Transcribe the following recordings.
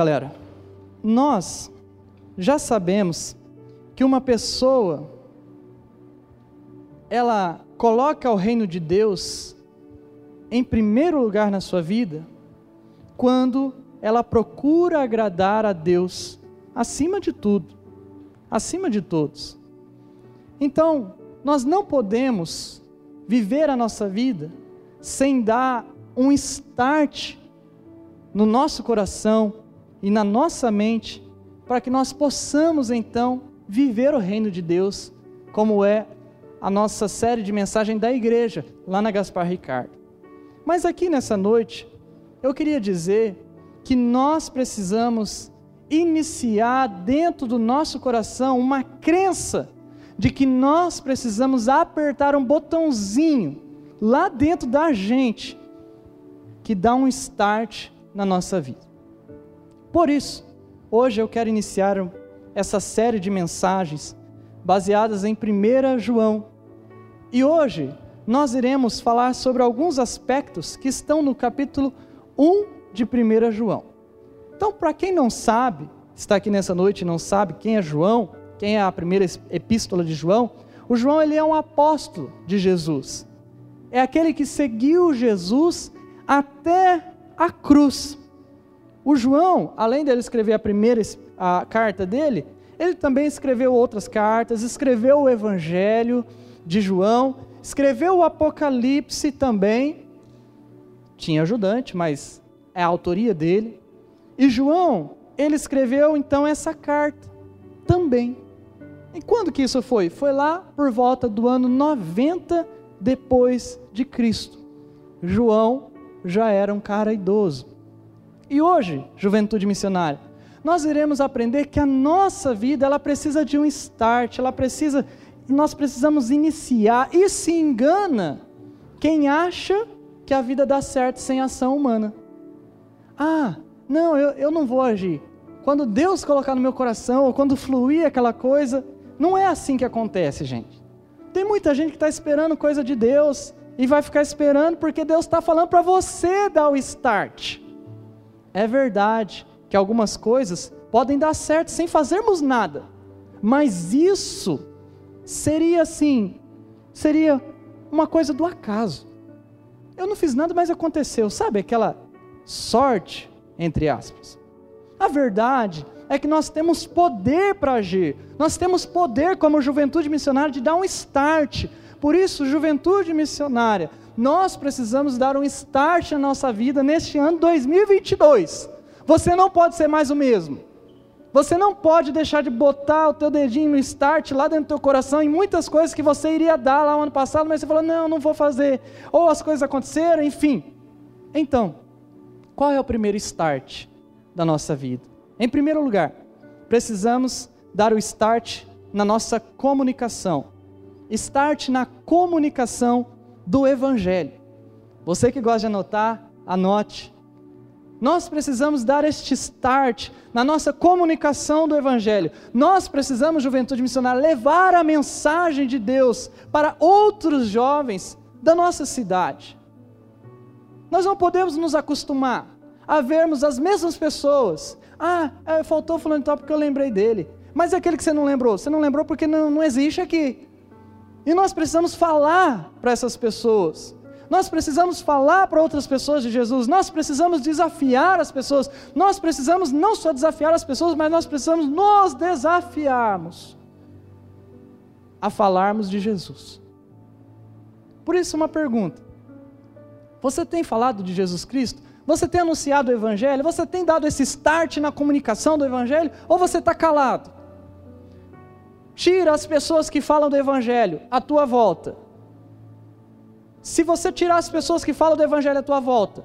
Galera, nós já sabemos que uma pessoa ela coloca o reino de Deus em primeiro lugar na sua vida quando ela procura agradar a Deus acima de tudo, acima de todos. Então, nós não podemos viver a nossa vida sem dar um start no nosso coração e na nossa mente para que nós possamos então viver o reino de Deus, como é a nossa série de mensagem da igreja, lá na Gaspar Ricardo. Mas aqui nessa noite, eu queria dizer que nós precisamos iniciar dentro do nosso coração uma crença de que nós precisamos apertar um botãozinho lá dentro da gente que dá um start na nossa vida. Por isso, hoje eu quero iniciar essa série de mensagens baseadas em 1 João. E hoje nós iremos falar sobre alguns aspectos que estão no capítulo 1 de 1 João. Então, para quem não sabe, está aqui nessa noite e não sabe quem é João, quem é a primeira epístola de João, o João ele é um apóstolo de Jesus. É aquele que seguiu Jesus até a cruz. O João, além de ele escrever a primeira a carta dele, ele também escreveu outras cartas, escreveu o Evangelho de João, escreveu o Apocalipse também. Tinha ajudante, mas é a autoria dele. E João, ele escreveu então essa carta também. E quando que isso foi? Foi lá por volta do ano 90 depois de Cristo. João já era um cara idoso. E hoje, juventude missionária, nós iremos aprender que a nossa vida ela precisa de um start, ela precisa, nós precisamos iniciar. E se engana quem acha que a vida dá certo sem ação humana. Ah, não, eu, eu não vou agir. Quando Deus colocar no meu coração, ou quando fluir aquela coisa, não é assim que acontece, gente. Tem muita gente que está esperando coisa de Deus e vai ficar esperando porque Deus está falando para você dar o start. É verdade que algumas coisas podem dar certo sem fazermos nada, mas isso seria assim, seria uma coisa do acaso. Eu não fiz nada, mas aconteceu. Sabe aquela sorte, entre aspas? A verdade é que nós temos poder para agir. Nós temos poder, como juventude missionária, de dar um start. Por isso, juventude missionária, nós precisamos dar um start na nossa vida neste ano 2022. Você não pode ser mais o mesmo. Você não pode deixar de botar o teu dedinho no start lá dentro do teu coração em muitas coisas que você iria dar lá no ano passado, mas você falou, não, não vou fazer. Ou as coisas aconteceram, enfim. Então, qual é o primeiro start da nossa vida? Em primeiro lugar, precisamos dar o start na nossa comunicação. Start na comunicação do Evangelho. Você que gosta de anotar, anote. Nós precisamos dar este start na nossa comunicação do Evangelho. Nós precisamos, juventude missionária, levar a mensagem de Deus para outros jovens da nossa cidade. Nós não podemos nos acostumar a vermos as mesmas pessoas ah, é, faltou fulano de tal porque eu lembrei dele. Mas é aquele que você não lembrou, você não lembrou porque não, não existe aqui. E nós precisamos falar para essas pessoas. Nós precisamos falar para outras pessoas de Jesus. Nós precisamos desafiar as pessoas. Nós precisamos não só desafiar as pessoas, mas nós precisamos nos desafiarmos a falarmos de Jesus. Por isso, uma pergunta: Você tem falado de Jesus Cristo? Você tem anunciado o Evangelho? Você tem dado esse start na comunicação do Evangelho? Ou você está calado? Tira as pessoas que falam do Evangelho à tua volta. Se você tirar as pessoas que falam do Evangelho à tua volta,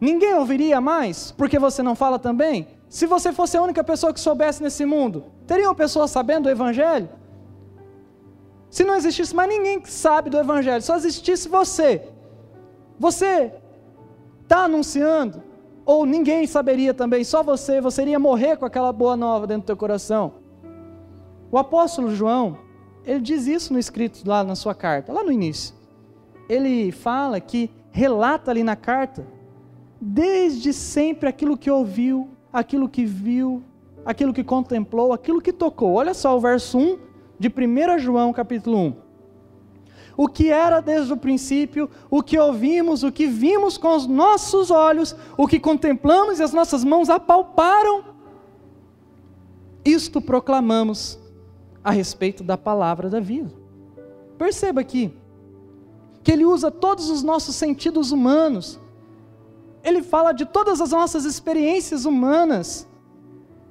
ninguém ouviria mais, porque você não fala também? Se você fosse a única pessoa que soubesse nesse mundo, teriam pessoas sabendo do Evangelho? Se não existisse mais ninguém que sabe do Evangelho, só existisse você. Você está anunciando, ou ninguém saberia também, só você, você iria morrer com aquela boa nova dentro do teu coração. O apóstolo João, ele diz isso no escrito lá na sua carta, lá no início. Ele fala que relata ali na carta, desde sempre aquilo que ouviu aquilo que viu, aquilo que contemplou, aquilo que tocou. Olha só o verso 1 de 1 João, capítulo 1. O que era desde o princípio, o que ouvimos, o que vimos com os nossos olhos, o que contemplamos e as nossas mãos apalparam, isto proclamamos a respeito da palavra da vida. Perceba aqui que ele usa todos os nossos sentidos humanos. Ele fala de todas as nossas experiências humanas.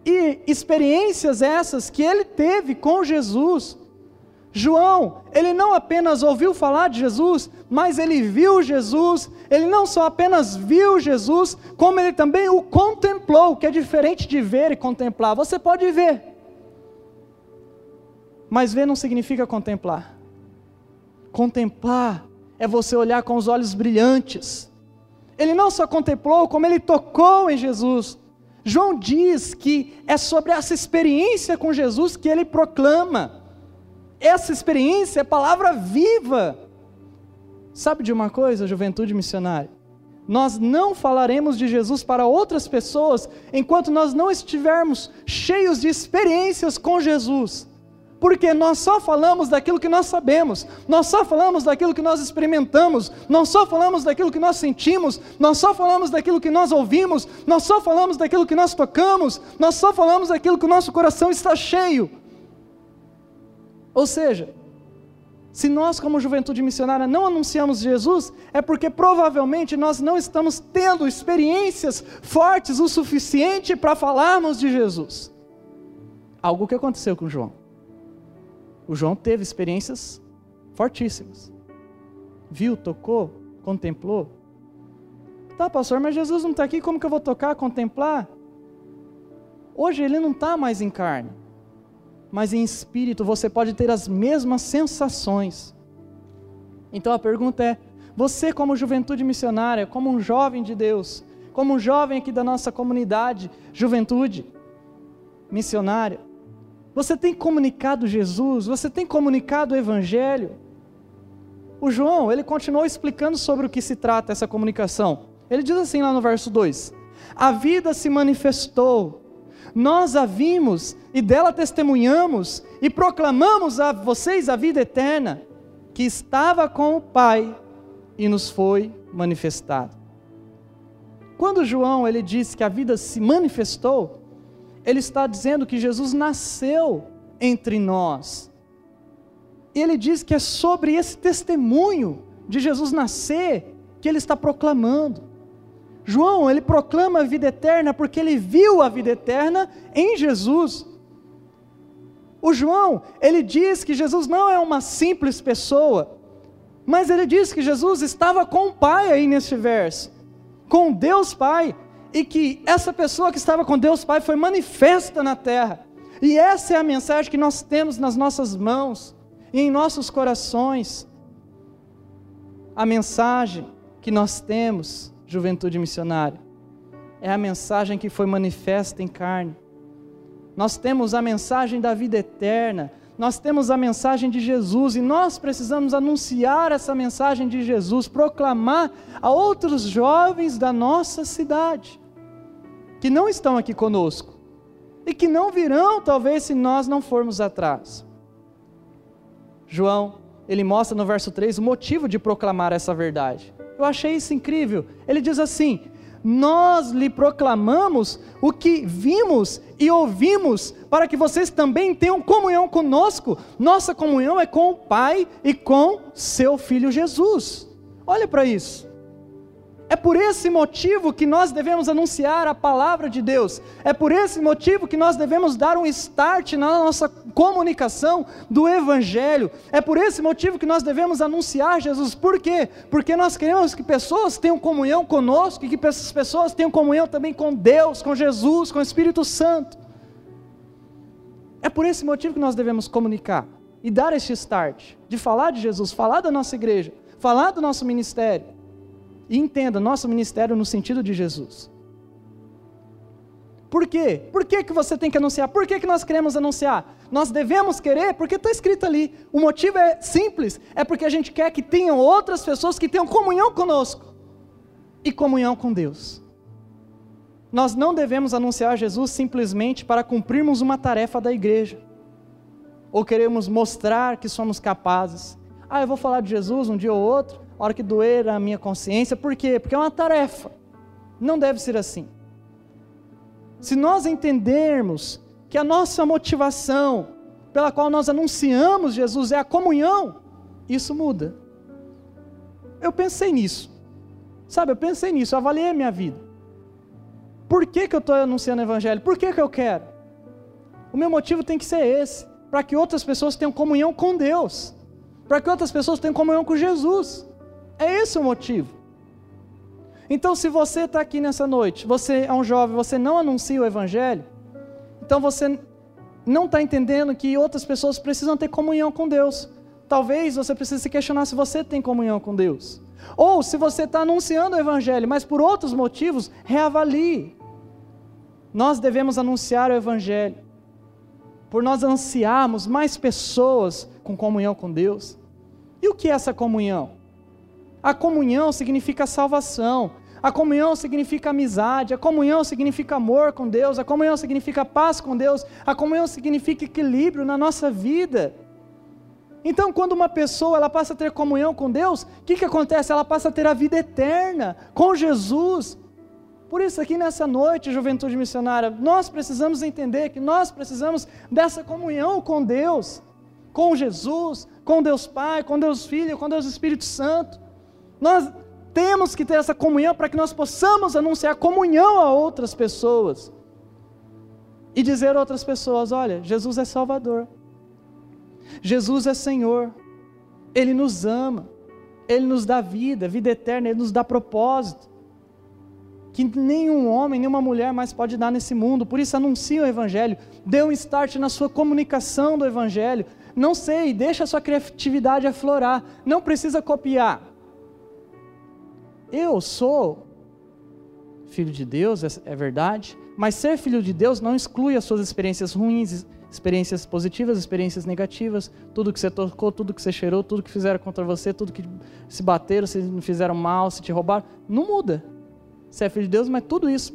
E experiências essas que ele teve com Jesus. João, ele não apenas ouviu falar de Jesus, mas ele viu Jesus. Ele não só apenas viu Jesus, como ele também o contemplou, que é diferente de ver e contemplar. Você pode ver, mas ver não significa contemplar. Contemplar é você olhar com os olhos brilhantes. Ele não só contemplou, como ele tocou em Jesus. João diz que é sobre essa experiência com Jesus que ele proclama. Essa experiência é palavra viva. Sabe de uma coisa, juventude missionária? Nós não falaremos de Jesus para outras pessoas enquanto nós não estivermos cheios de experiências com Jesus. Porque nós só falamos daquilo que nós sabemos, nós só falamos daquilo que nós experimentamos, nós só falamos daquilo que nós sentimos, nós só falamos daquilo que nós ouvimos, nós só falamos daquilo que nós tocamos, nós só falamos daquilo que o nosso coração está cheio. Ou seja, se nós, como juventude missionária, não anunciamos Jesus, é porque provavelmente nós não estamos tendo experiências fortes o suficiente para falarmos de Jesus. Algo que aconteceu com João. O João teve experiências fortíssimas. Viu, tocou, contemplou. Tá, pastor, mas Jesus não está aqui, como que eu vou tocar, contemplar? Hoje ele não está mais em carne, mas em espírito você pode ter as mesmas sensações. Então a pergunta é: você, como juventude missionária, como um jovem de Deus, como um jovem aqui da nossa comunidade, juventude missionária, você tem comunicado Jesus? Você tem comunicado o Evangelho? O João, ele continuou explicando sobre o que se trata essa comunicação. Ele diz assim lá no verso 2: A vida se manifestou, nós a vimos e dela testemunhamos e proclamamos a vocês a vida eterna, que estava com o Pai e nos foi manifestada. Quando João ele diz que a vida se manifestou, ele está dizendo que Jesus nasceu entre nós. E ele diz que é sobre esse testemunho de Jesus nascer que ele está proclamando. João, ele proclama a vida eterna porque ele viu a vida eterna em Jesus. O João, ele diz que Jesus não é uma simples pessoa, mas ele diz que Jesus estava com o Pai aí neste verso, com Deus Pai e que essa pessoa que estava com Deus Pai foi manifesta na terra. E essa é a mensagem que nós temos nas nossas mãos e em nossos corações. A mensagem que nós temos, juventude missionária, é a mensagem que foi manifesta em carne. Nós temos a mensagem da vida eterna, nós temos a mensagem de Jesus e nós precisamos anunciar essa mensagem de Jesus, proclamar a outros jovens da nossa cidade, que não estão aqui conosco e que não virão, talvez, se nós não formos atrás. João, ele mostra no verso 3 o motivo de proclamar essa verdade. Eu achei isso incrível. Ele diz assim: nós lhe proclamamos o que vimos e ouvimos, para que vocês também tenham comunhão conosco. Nossa comunhão é com o Pai e com seu Filho Jesus. Olha para isso. É por esse motivo que nós devemos anunciar a palavra de Deus. É por esse motivo que nós devemos dar um start na nossa comunicação do Evangelho. É por esse motivo que nós devemos anunciar Jesus. Por quê? Porque nós queremos que pessoas tenham comunhão conosco e que essas pessoas tenham comunhão também com Deus, com Jesus, com o Espírito Santo. É por esse motivo que nós devemos comunicar e dar este start de falar de Jesus, falar da nossa igreja, falar do nosso ministério. E entenda, nosso ministério no sentido de Jesus. Por quê? Por que, que você tem que anunciar? Por que, que nós queremos anunciar? Nós devemos querer porque está escrito ali. O motivo é simples: é porque a gente quer que tenham outras pessoas que tenham comunhão conosco e comunhão com Deus. nós não devemos anunciar Jesus simplesmente para cumprirmos uma tarefa da igreja, ou queremos mostrar que somos capazes. Ah, eu vou falar de Jesus um dia ou outro, hora que doer a minha consciência, por quê? Porque é uma tarefa. Não deve ser assim. Se nós entendermos que a nossa motivação pela qual nós anunciamos Jesus é a comunhão, isso muda. Eu pensei nisso. Sabe, eu pensei nisso, eu avaliei a minha vida. Por que, que eu estou anunciando o Evangelho? Por que, que eu quero? O meu motivo tem que ser esse: para que outras pessoas tenham comunhão com Deus, para que outras pessoas tenham comunhão com Jesus. É esse o motivo. Então, se você está aqui nessa noite, você é um jovem, você não anuncia o Evangelho, então você não está entendendo que outras pessoas precisam ter comunhão com Deus. Talvez você precise se questionar se você tem comunhão com Deus. Ou se você está anunciando o Evangelho, mas por outros motivos, reavalie. Nós devemos anunciar o Evangelho, por nós ansiarmos mais pessoas com comunhão com Deus. E o que é essa comunhão? A comunhão significa salvação, a comunhão significa amizade, a comunhão significa amor com Deus, a comunhão significa paz com Deus, a comunhão significa equilíbrio na nossa vida. Então, quando uma pessoa ela passa a ter comunhão com Deus, o que, que acontece? Ela passa a ter a vida eterna com Jesus. Por isso, aqui nessa noite, juventude missionária, nós precisamos entender que nós precisamos dessa comunhão com Deus, com Jesus, com Deus Pai, com Deus Filho, com Deus Espírito Santo. Nós temos que ter essa comunhão para que nós possamos anunciar comunhão a outras pessoas e dizer a outras pessoas: olha, Jesus é Salvador, Jesus é Senhor, Ele nos ama, Ele nos dá vida, vida eterna, Ele nos dá propósito que nenhum homem, nenhuma mulher mais pode dar nesse mundo. Por isso, anuncie o Evangelho, dê um start na sua comunicação do Evangelho. Não sei, deixa a sua criatividade aflorar, não precisa copiar. Eu sou filho de Deus, é, é verdade, mas ser filho de Deus não exclui as suas experiências ruins, experiências positivas, experiências negativas, tudo que você tocou, tudo que você cheirou, tudo que fizeram contra você, tudo que se bateram, se fizeram mal, se te roubaram, não muda. Você é filho de Deus, mas tudo isso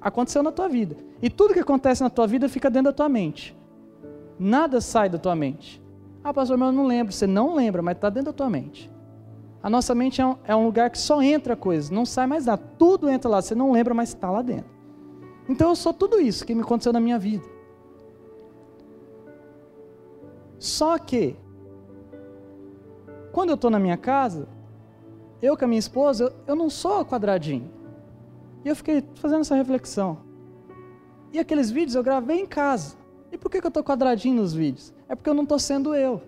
aconteceu na tua vida. E tudo que acontece na tua vida fica dentro da tua mente. Nada sai da tua mente. Ah, pastor, mas eu não lembro. Você não lembra, mas está dentro da tua mente. A nossa mente é um, é um, lugar que só entra coisas, não sai mais nada. Tudo entra lá, você não lembra, mas está lá dentro. Então eu sou tudo isso que me aconteceu na minha vida. Só que, quando eu estou na minha casa, eu com a minha esposa, eu, eu não sou quadradinho. E eu fiquei fazendo essa reflexão. E aqueles vídeos eu gravei em casa. E por que, que eu estou quadradinho nos vídeos? É porque eu não estou sendo eu.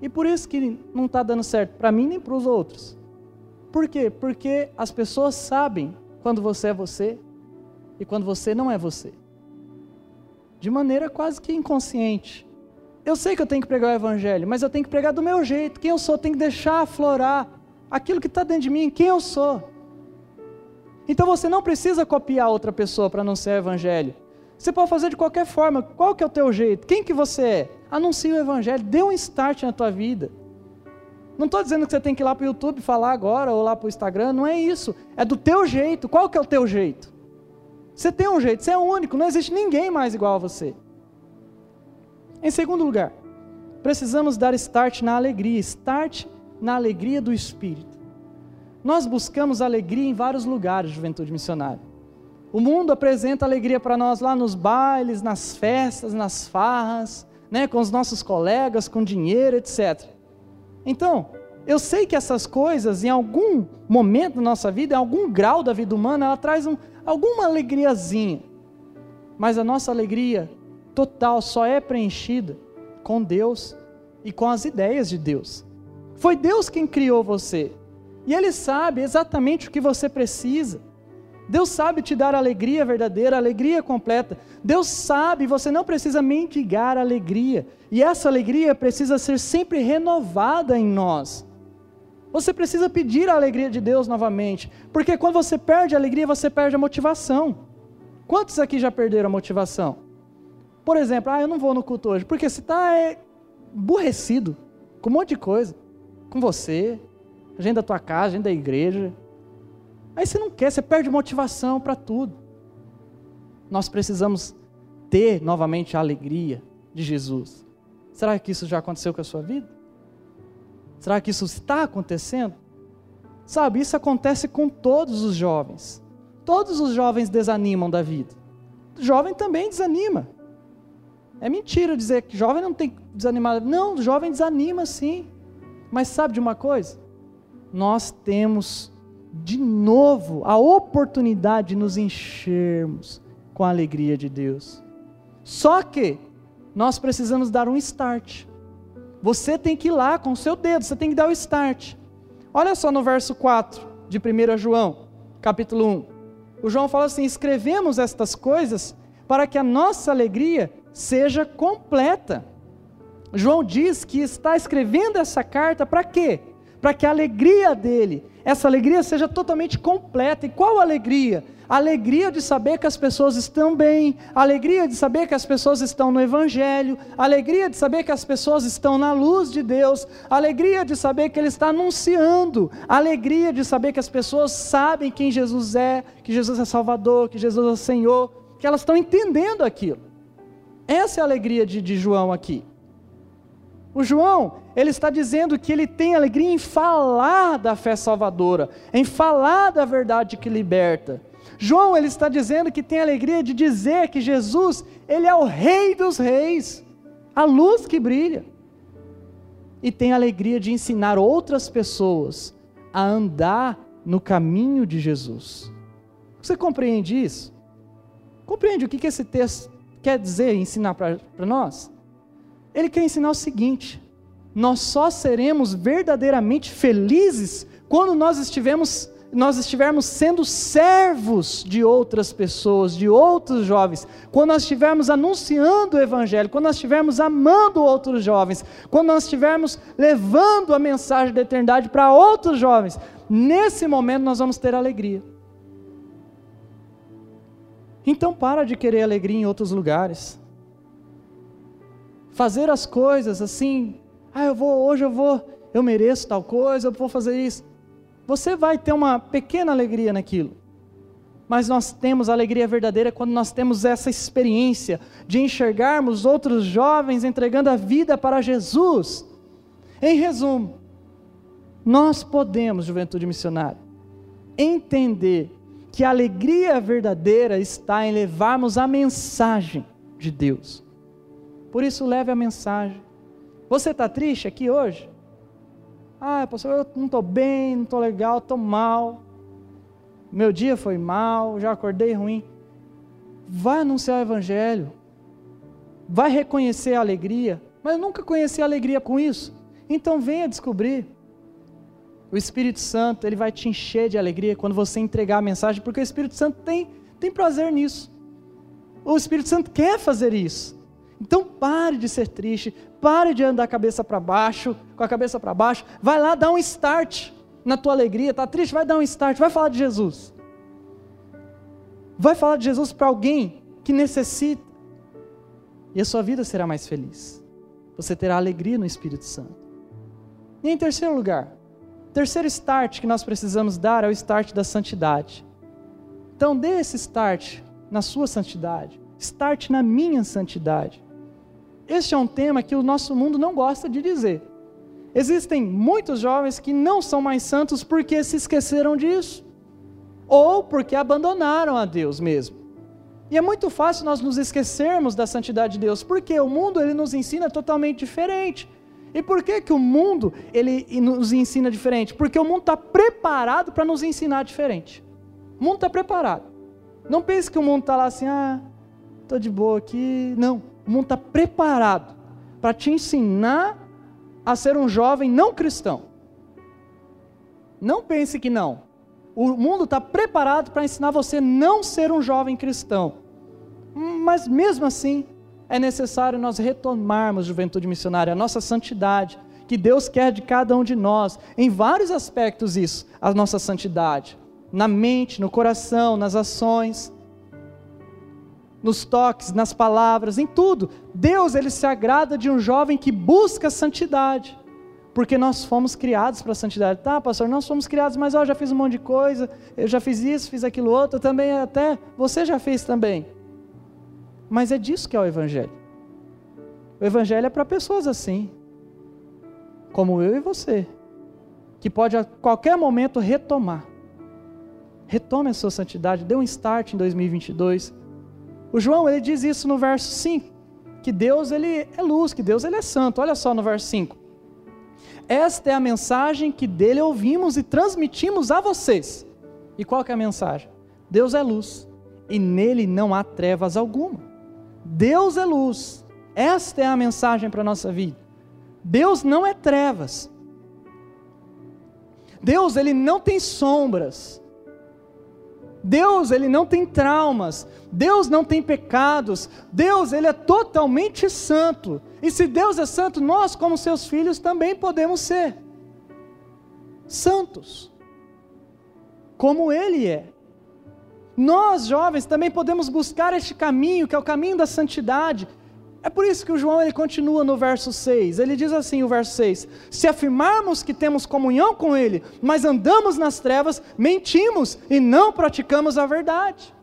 E por isso que não está dando certo para mim nem para os outros. Por quê? Porque as pessoas sabem quando você é você e quando você não é você. De maneira quase que inconsciente. Eu sei que eu tenho que pregar o evangelho, mas eu tenho que pregar do meu jeito. Quem eu sou, tem que deixar aflorar aquilo que está dentro de mim, quem eu sou. Então você não precisa copiar outra pessoa para anunciar o evangelho. Você pode fazer de qualquer forma. Qual que é o teu jeito? Quem que você é? Anuncie o evangelho, dê um start na tua vida. Não estou dizendo que você tem que ir lá para o YouTube falar agora ou lá para o Instagram, não é isso. É do teu jeito. Qual que é o teu jeito? Você tem um jeito, você é único, não existe ninguém mais igual a você. Em segundo lugar, precisamos dar start na alegria. Start na alegria do Espírito. Nós buscamos alegria em vários lugares, juventude missionária. O mundo apresenta alegria para nós lá nos bailes, nas festas, nas farras, né, com os nossos colegas, com dinheiro, etc. Então, eu sei que essas coisas, em algum momento da nossa vida, em algum grau da vida humana, ela traz um, alguma alegriazinha. Mas a nossa alegria total só é preenchida com Deus e com as ideias de Deus. Foi Deus quem criou você. E Ele sabe exatamente o que você precisa. Deus sabe te dar alegria verdadeira, alegria completa. Deus sabe, você não precisa mendigar alegria. E essa alegria precisa ser sempre renovada em nós. Você precisa pedir a alegria de Deus novamente. Porque quando você perde a alegria, você perde a motivação. Quantos aqui já perderam a motivação? Por exemplo, ah, eu não vou no culto hoje. Porque você está é, aborrecido com um monte de coisa com você, a gente da tua casa, a gente da igreja. Aí você não quer, você perde motivação para tudo. nós precisamos ter novamente a alegria de Jesus. Será que isso já aconteceu com a sua vida? Será que isso está acontecendo? Sabe, isso acontece com todos os jovens. Todos os jovens desanimam da vida. O jovem também desanima. É mentira dizer que jovem não tem que desanimar. Não, o jovem desanima sim. Mas sabe de uma coisa? Nós temos de novo a oportunidade de nos enchermos com a alegria de Deus. Só que nós precisamos dar um start. Você tem que ir lá com o seu dedo, você tem que dar o start. Olha só no verso 4 de 1 João, capítulo 1. O João fala assim: escrevemos estas coisas para que a nossa alegria seja completa. João diz que está escrevendo essa carta para quê? Para que a alegria dele, essa alegria seja totalmente completa. E qual alegria? Alegria de saber que as pessoas estão bem, alegria de saber que as pessoas estão no Evangelho, alegria de saber que as pessoas estão na luz de Deus, alegria de saber que Ele está anunciando, alegria de saber que as pessoas sabem quem Jesus é, que Jesus é Salvador, que Jesus é Senhor, que elas estão entendendo aquilo. Essa é a alegria de, de João aqui. O João, ele está dizendo que ele tem alegria em falar da fé salvadora, em falar da verdade que liberta. João, ele está dizendo que tem alegria de dizer que Jesus, ele é o rei dos reis, a luz que brilha. E tem alegria de ensinar outras pessoas a andar no caminho de Jesus. Você compreende isso? Compreende o que esse texto quer dizer, ensinar para nós? Ele quer ensinar o seguinte: nós só seremos verdadeiramente felizes quando nós estivermos, nós estivermos sendo servos de outras pessoas, de outros jovens, quando nós estivermos anunciando o Evangelho, quando nós estivermos amando outros jovens, quando nós estivermos levando a mensagem da eternidade para outros jovens, nesse momento nós vamos ter alegria. Então para de querer alegria em outros lugares fazer as coisas assim, ah, eu vou, hoje eu vou, eu mereço tal coisa, eu vou fazer isso. Você vai ter uma pequena alegria naquilo. Mas nós temos alegria verdadeira quando nós temos essa experiência de enxergarmos outros jovens entregando a vida para Jesus. Em resumo, nós podemos, juventude missionária, entender que a alegria verdadeira está em levarmos a mensagem de Deus. Por isso, leve a mensagem. Você está triste aqui hoje? Ah, pastor, eu não estou bem, não estou legal, estou mal. Meu dia foi mal, já acordei ruim. Vai anunciar o Evangelho. Vai reconhecer a alegria. Mas eu nunca conheci a alegria com isso. Então venha descobrir. O Espírito Santo, ele vai te encher de alegria quando você entregar a mensagem, porque o Espírito Santo tem, tem prazer nisso. O Espírito Santo quer fazer isso. Então pare de ser triste, pare de andar cabeça para baixo, com a cabeça para baixo, vai lá dar um start na tua alegria, tá triste? Vai dar um start, vai falar de Jesus. Vai falar de Jesus para alguém que necessita. E a sua vida será mais feliz. Você terá alegria no Espírito Santo. E em terceiro lugar, terceiro start que nós precisamos dar é o start da santidade. Então dê esse start na sua santidade, start na minha santidade. Este é um tema que o nosso mundo não gosta de dizer. Existem muitos jovens que não são mais santos porque se esqueceram disso, ou porque abandonaram a Deus mesmo. E é muito fácil nós nos esquecermos da santidade de Deus, porque o mundo ele nos ensina totalmente diferente. E por que, que o mundo ele nos ensina diferente? Porque o mundo está preparado para nos ensinar diferente. O mundo está preparado. Não pense que o mundo está lá assim, ah, estou de boa aqui. Não o mundo está preparado para te ensinar a ser um jovem não cristão. Não pense que não. O mundo está preparado para ensinar você a não ser um jovem cristão. Mas mesmo assim, é necessário nós retomarmos juventude missionária, a nossa santidade, que Deus quer de cada um de nós, em vários aspectos isso, a nossa santidade, na mente, no coração, nas ações nos toques, nas palavras, em tudo. Deus ele se agrada de um jovem que busca santidade. Porque nós fomos criados para a santidade. Tá, pastor, nós fomos criados, mas eu já fiz um monte de coisa, eu já fiz isso, fiz aquilo outro, também até você já fez também. Mas é disso que é o Evangelho. O Evangelho é para pessoas assim, como eu e você, que pode a qualquer momento retomar. Retome a sua santidade, dê um start em 2022. O João, ele diz isso no verso 5, que Deus ele é luz, que Deus ele é santo. Olha só no verso 5. Esta é a mensagem que dele ouvimos e transmitimos a vocês. E qual que é a mensagem? Deus é luz e nele não há trevas alguma. Deus é luz. Esta é a mensagem para a nossa vida. Deus não é trevas. Deus ele não tem sombras. Deus, ele não tem traumas. Deus não tem pecados. Deus, ele é totalmente santo. E se Deus é santo, nós, como seus filhos, também podemos ser santos. Como ele é. Nós, jovens, também podemos buscar este caminho, que é o caminho da santidade, é por isso que o João ele continua no verso 6. Ele diz assim, o verso 6: Se afirmarmos que temos comunhão com ele, mas andamos nas trevas, mentimos e não praticamos a verdade.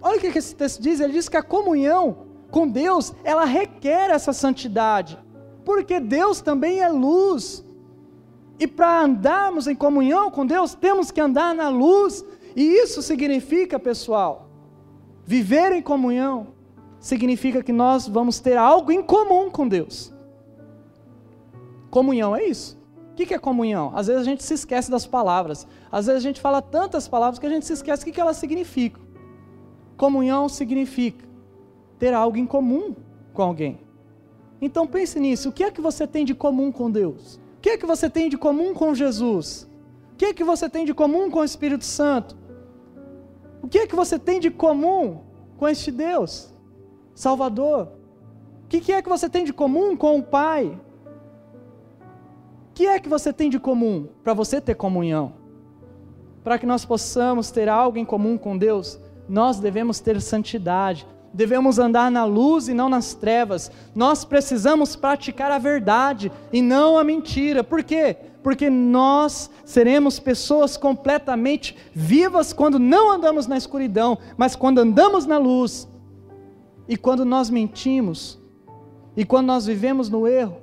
Olha o que esse texto diz, ele diz que a comunhão com Deus, ela requer essa santidade. Porque Deus também é luz. E para andarmos em comunhão com Deus, temos que andar na luz. E isso significa, pessoal, viver em comunhão significa que nós vamos ter algo em comum com Deus. Comunhão é isso. O que é comunhão? Às vezes a gente se esquece das palavras. Às vezes a gente fala tantas palavras que a gente se esquece o que elas significam. Comunhão significa ter algo em comum com alguém. Então pense nisso. O que é que você tem de comum com Deus? O que é que você tem de comum com Jesus? O que é que você tem de comum com o Espírito Santo? O que é que você tem de comum com este Deus? Salvador? O que, que é que você tem de comum com o Pai? O que é que você tem de comum para você ter comunhão? Para que nós possamos ter algo em comum com Deus, nós devemos ter santidade, devemos andar na luz e não nas trevas. Nós precisamos praticar a verdade e não a mentira. Por quê? Porque nós seremos pessoas completamente vivas quando não andamos na escuridão, mas quando andamos na luz, e quando nós mentimos, e quando nós vivemos no erro,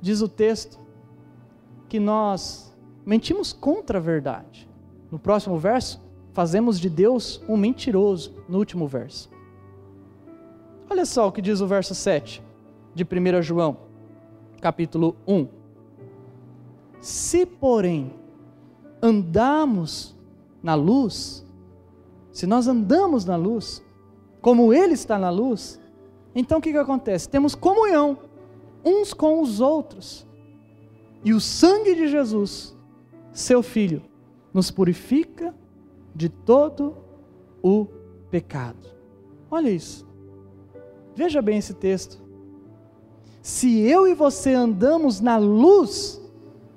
diz o texto, que nós mentimos contra a verdade. No próximo verso, fazemos de Deus um mentiroso, no último verso. Olha só o que diz o verso 7 de 1 João, capítulo 1. Se, porém, andamos na luz, se nós andamos na luz, como Ele está na luz, então o que, que acontece? Temos comunhão uns com os outros. E o sangue de Jesus, seu Filho, nos purifica de todo o pecado. Olha isso. Veja bem esse texto. Se eu e você andamos na luz,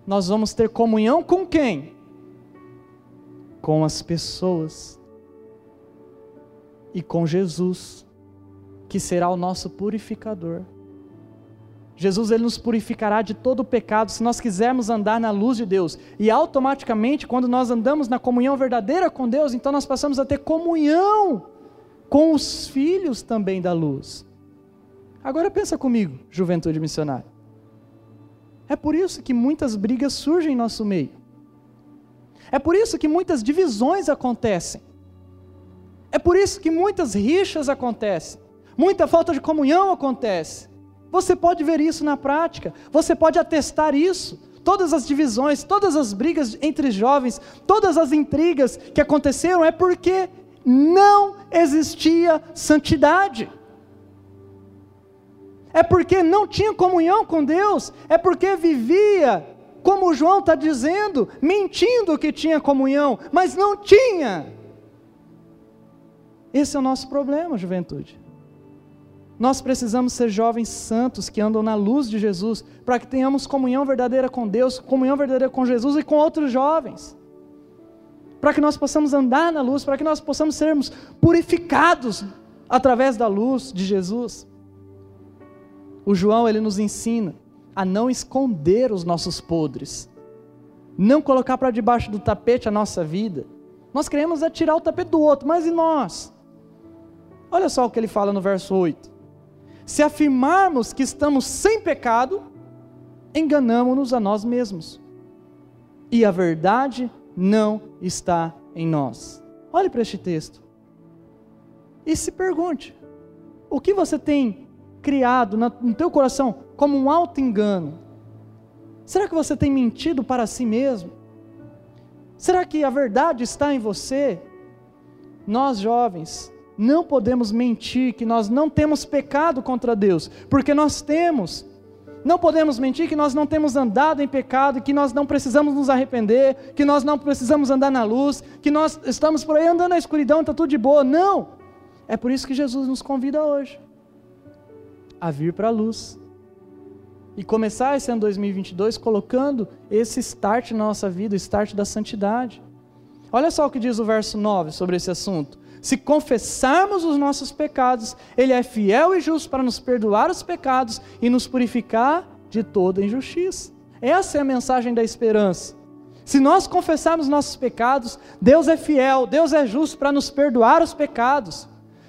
nós vamos ter comunhão com quem? Com as pessoas e com Jesus, que será o nosso purificador. Jesus ele nos purificará de todo o pecado se nós quisermos andar na luz de Deus. E automaticamente, quando nós andamos na comunhão verdadeira com Deus, então nós passamos a ter comunhão com os filhos também da luz. Agora pensa comigo, juventude missionária. É por isso que muitas brigas surgem em nosso meio. É por isso que muitas divisões acontecem. É por isso que muitas rixas acontecem, muita falta de comunhão acontece. Você pode ver isso na prática, você pode atestar isso. Todas as divisões, todas as brigas entre jovens, todas as intrigas que aconteceram é porque não existia santidade. É porque não tinha comunhão com Deus, é porque vivia, como João está dizendo, mentindo que tinha comunhão, mas não tinha. Esse é o nosso problema, juventude. Nós precisamos ser jovens santos que andam na luz de Jesus, para que tenhamos comunhão verdadeira com Deus, comunhão verdadeira com Jesus e com outros jovens. Para que nós possamos andar na luz, para que nós possamos sermos purificados através da luz de Jesus. O João ele nos ensina a não esconder os nossos podres, não colocar para debaixo do tapete a nossa vida. Nós queremos é tirar o tapete do outro, mas e nós? Olha só o que ele fala no verso 8. Se afirmarmos que estamos sem pecado, enganamos-nos a nós mesmos. E a verdade não está em nós. Olhe para este texto. E se pergunte: o que você tem criado no teu coração como um alto engano? Será que você tem mentido para si mesmo? Será que a verdade está em você? Nós jovens não podemos mentir que nós não temos pecado contra Deus, porque nós temos. Não podemos mentir que nós não temos andado em pecado, que nós não precisamos nos arrepender, que nós não precisamos andar na luz, que nós estamos por aí andando na escuridão, está tudo de boa. Não! É por isso que Jesus nos convida hoje a vir para a luz e começar esse ano 2022 colocando esse start na nossa vida, o start da santidade. Olha só o que diz o verso 9 sobre esse assunto. Se confessarmos os nossos pecados, Ele é fiel e justo para nos perdoar os pecados e nos purificar de toda injustiça. Essa é a mensagem da esperança. Se nós confessarmos nossos pecados, Deus é fiel, Deus é justo para nos perdoar os pecados.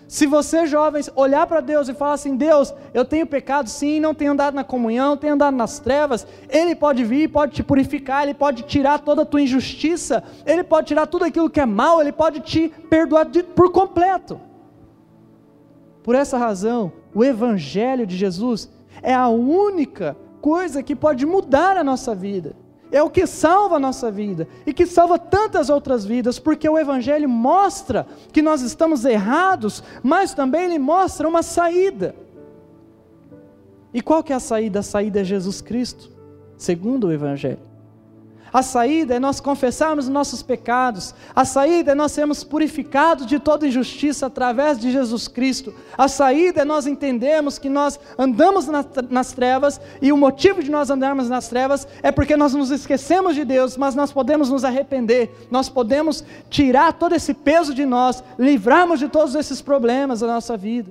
Se você, jovens, olhar para Deus e falar assim: Deus, eu tenho pecado sim, não tenho andado na comunhão, tenho andado nas trevas, Ele pode vir, pode te purificar, Ele pode tirar toda a tua injustiça, Ele pode tirar tudo aquilo que é mal, Ele pode te perdoar de, por completo. Por essa razão, o Evangelho de Jesus é a única coisa que pode mudar a nossa vida é o que salva a nossa vida e que salva tantas outras vidas, porque o Evangelho mostra que nós estamos errados, mas também ele mostra uma saída. E qual que é a saída? A saída é Jesus Cristo, segundo o Evangelho. A saída é nós confessarmos nossos pecados. A saída é nós sermos purificados de toda injustiça através de Jesus Cristo. A saída é nós entendermos que nós andamos nas trevas e o motivo de nós andarmos nas trevas é porque nós nos esquecemos de Deus, mas nós podemos nos arrepender. Nós podemos tirar todo esse peso de nós, livrarmos de todos esses problemas da nossa vida.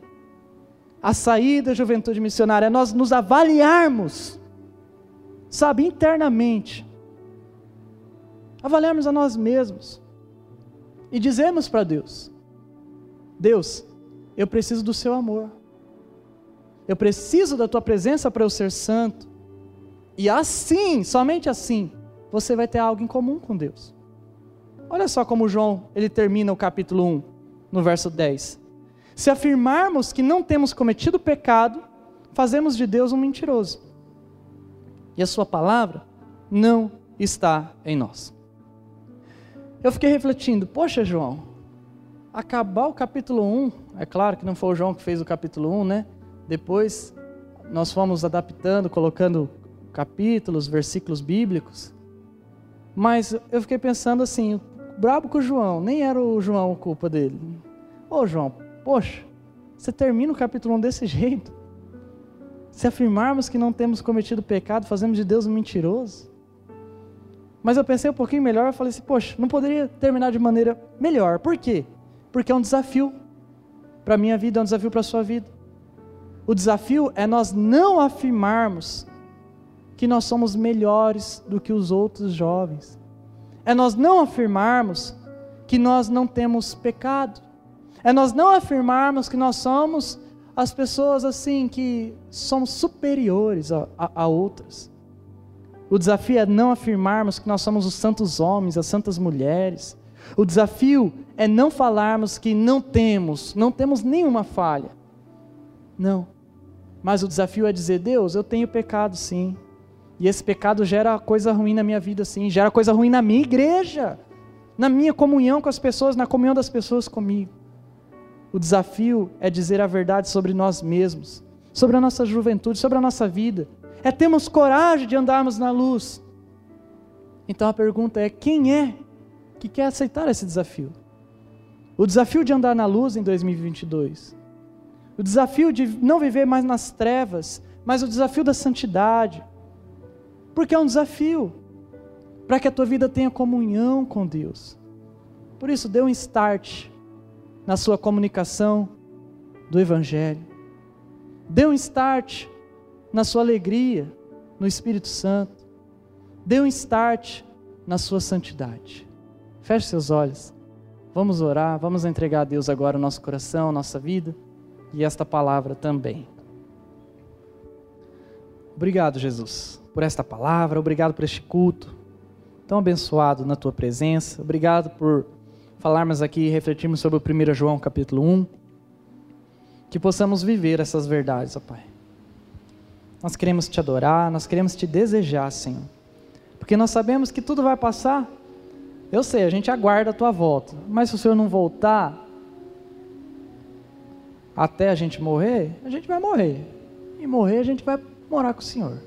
A saída, juventude missionária, é nós nos avaliarmos, sabe, internamente avaliarmos a nós mesmos e dizermos para Deus: Deus, eu preciso do seu amor, eu preciso da tua presença para eu ser santo, e assim, somente assim, você vai ter algo em comum com Deus. Olha só como João ele termina o capítulo 1, no verso 10. Se afirmarmos que não temos cometido pecado, fazemos de Deus um mentiroso. E a sua palavra não está em nós. Eu fiquei refletindo, poxa, João, acabar o capítulo 1, é claro que não foi o João que fez o capítulo 1, né? Depois nós fomos adaptando, colocando capítulos, versículos bíblicos. Mas eu fiquei pensando assim, brabo com o João, nem era o João a culpa dele. Ô João, poxa, você termina o capítulo 1 desse jeito. Se afirmarmos que não temos cometido pecado, fazemos de Deus um mentiroso. Mas eu pensei um pouquinho melhor e falei assim: poxa, não poderia terminar de maneira melhor. Por quê? Porque é um desafio para a minha vida, é um desafio para a sua vida. O desafio é nós não afirmarmos que nós somos melhores do que os outros jovens. É nós não afirmarmos que nós não temos pecado. É nós não afirmarmos que nós somos as pessoas assim que somos superiores a, a, a outras. O desafio é não afirmarmos que nós somos os santos homens, as santas mulheres. O desafio é não falarmos que não temos, não temos nenhuma falha. Não. Mas o desafio é dizer: Deus, eu tenho pecado sim. E esse pecado gera coisa ruim na minha vida sim, gera coisa ruim na minha igreja, na minha comunhão com as pessoas, na comunhão das pessoas comigo. O desafio é dizer a verdade sobre nós mesmos, sobre a nossa juventude, sobre a nossa vida é termos coragem de andarmos na luz. Então a pergunta é: quem é que quer aceitar esse desafio? O desafio de andar na luz em 2022. O desafio de não viver mais nas trevas, mas o desafio da santidade. Porque é um desafio para que a tua vida tenha comunhão com Deus. Por isso, dê um start na sua comunicação do Evangelho. Dê um start na sua alegria no Espírito Santo. Dê um start na sua santidade. Feche seus olhos. Vamos orar, vamos entregar a Deus agora o nosso coração, a nossa vida e esta palavra também. Obrigado, Jesus, por esta palavra, obrigado por este culto tão abençoado na tua presença. Obrigado por falarmos aqui e refletirmos sobre o 1 João capítulo 1. Que possamos viver essas verdades, ó Pai. Nós queremos te adorar, nós queremos te desejar, Senhor. Porque nós sabemos que tudo vai passar. Eu sei, a gente aguarda a tua volta. Mas se o Senhor não voltar até a gente morrer, a gente vai morrer. E morrer a gente vai morar com o Senhor.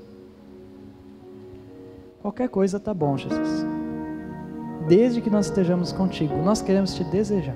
Qualquer coisa está bom, Jesus. Desde que nós estejamos contigo, nós queremos te desejar.